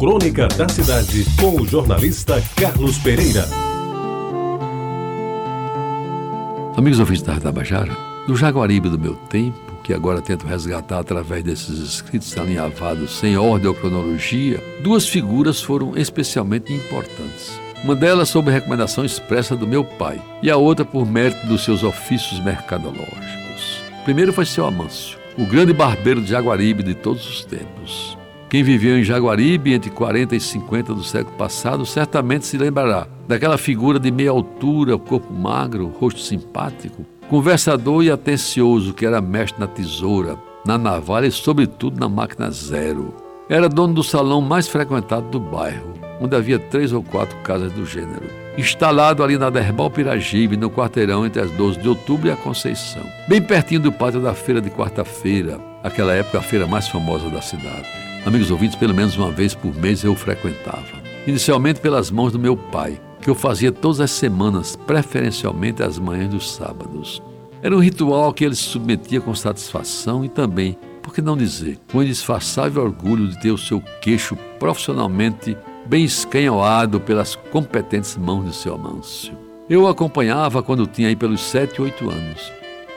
Crônica da Cidade, com o jornalista Carlos Pereira. Amigos ouvintes da Tabajara, no Jaguaribe do meu tempo, que agora tento resgatar através desses escritos alinhavados sem ordem ou cronologia, duas figuras foram especialmente importantes. Uma delas sob recomendação expressa do meu pai, e a outra por mérito dos seus ofícios mercadológicos. Primeiro foi seu Amâncio, o grande barbeiro de Jaguaribe de todos os tempos. Quem viveu em Jaguaribe entre 40 e 50 do século passado certamente se lembrará daquela figura de meia altura, corpo magro, rosto simpático, conversador e atencioso que era mestre na tesoura, na navalha e, sobretudo, na máquina zero. Era dono do salão mais frequentado do bairro, onde havia três ou quatro casas do gênero. Instalado ali na Derbal Piragibe, no quarteirão entre as 12 de outubro e a Conceição, bem pertinho do pátio da feira de quarta-feira, aquela época a feira mais famosa da cidade. Amigos ouvintes, pelo menos uma vez por mês eu frequentava. Inicialmente pelas mãos do meu pai, que eu fazia todas as semanas, preferencialmente às manhãs dos sábados. Era um ritual que ele se submetia com satisfação e também, por que não dizer, com indisfarçável orgulho de ter o seu queixo profissionalmente bem escanhoado pelas competentes mãos de seu Amâncio. Eu o acompanhava quando tinha aí pelos sete, oito anos.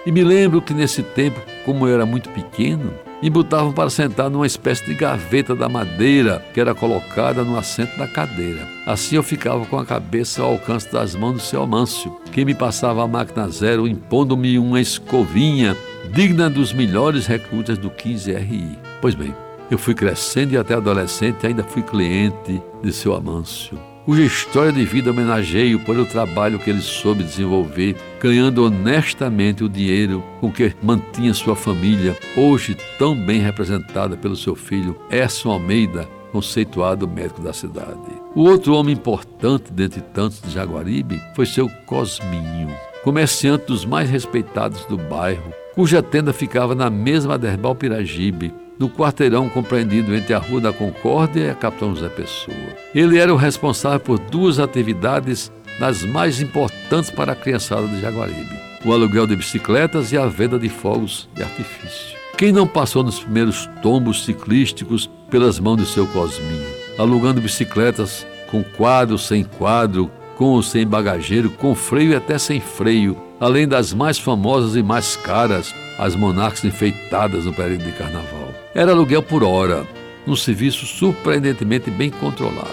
E me lembro que nesse tempo, como eu era muito pequeno, e botavam para sentar numa espécie de gaveta da madeira que era colocada no assento da cadeira. Assim eu ficava com a cabeça ao alcance das mãos do seu Amâncio, que me passava a máquina zero impondo-me uma escovinha digna dos melhores recrutas do 15RI. Pois bem, eu fui crescendo e até adolescente ainda fui cliente de seu Amâncio cuja história de vida homenageio pelo trabalho que ele soube desenvolver, ganhando honestamente o dinheiro com que mantinha sua família, hoje tão bem representada pelo seu filho Erson Almeida, conceituado médico da cidade. O outro homem importante dentre tantos de Jaguaribe foi seu Cosminho, comerciante dos mais respeitados do bairro, cuja tenda ficava na mesma Derbal Piragibe, no quarteirão compreendido entre a Rua da Concórdia e a Capitão José Pessoa. Ele era o responsável por duas atividades das mais importantes para a criançada de Jaguaribe: o aluguel de bicicletas e a venda de fogos de artifício. Quem não passou nos primeiros tombos ciclísticos pelas mãos de seu Cosminho, alugando bicicletas com quadro, sem quadro, com ou sem bagageiro, com freio e até sem freio, além das mais famosas e mais caras, as monarcas enfeitadas no período de carnaval. Era aluguel por hora, um serviço surpreendentemente bem controlado.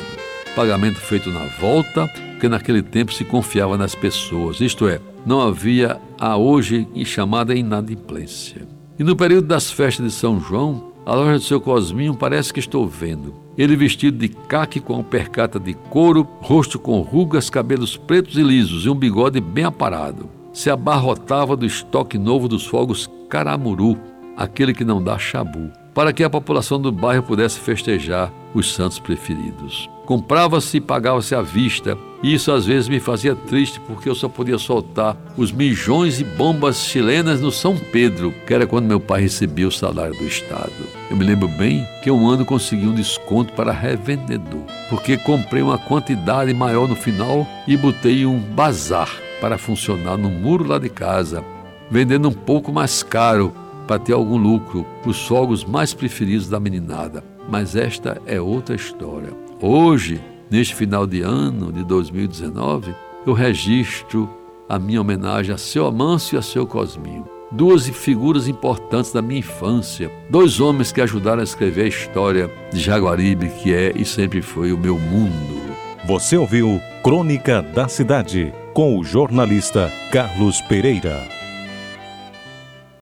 Pagamento feito na volta, porque naquele tempo se confiava nas pessoas, isto é, não havia a hoje chamada inadimplência. E no período das festas de São João, a loja do seu Cosminho parece que estou vendo. Ele vestido de caque com percata de couro, rosto com rugas, cabelos pretos e lisos e um bigode bem aparado. Se abarrotava do estoque novo dos fogos Caramuru, aquele que não dá chabu para que a população do bairro pudesse festejar os santos preferidos. Comprava-se e pagava-se à vista, e isso às vezes me fazia triste porque eu só podia soltar os mijões e bombas chilenas no São Pedro, que era quando meu pai recebia o salário do Estado. Eu me lembro bem que um ano consegui um desconto para revendedor, porque comprei uma quantidade maior no final e botei um bazar para funcionar no muro lá de casa, vendendo um pouco mais caro para ter algum lucro, os fogos mais preferidos da meninada. Mas esta é outra história. Hoje, neste final de ano de 2019, eu registro a minha homenagem a seu Amâncio e a seu Cosminho. Duas figuras importantes da minha infância, dois homens que ajudaram a escrever a história de Jaguaribe, que é e sempre foi o meu mundo. Você ouviu Crônica da Cidade, com o jornalista Carlos Pereira.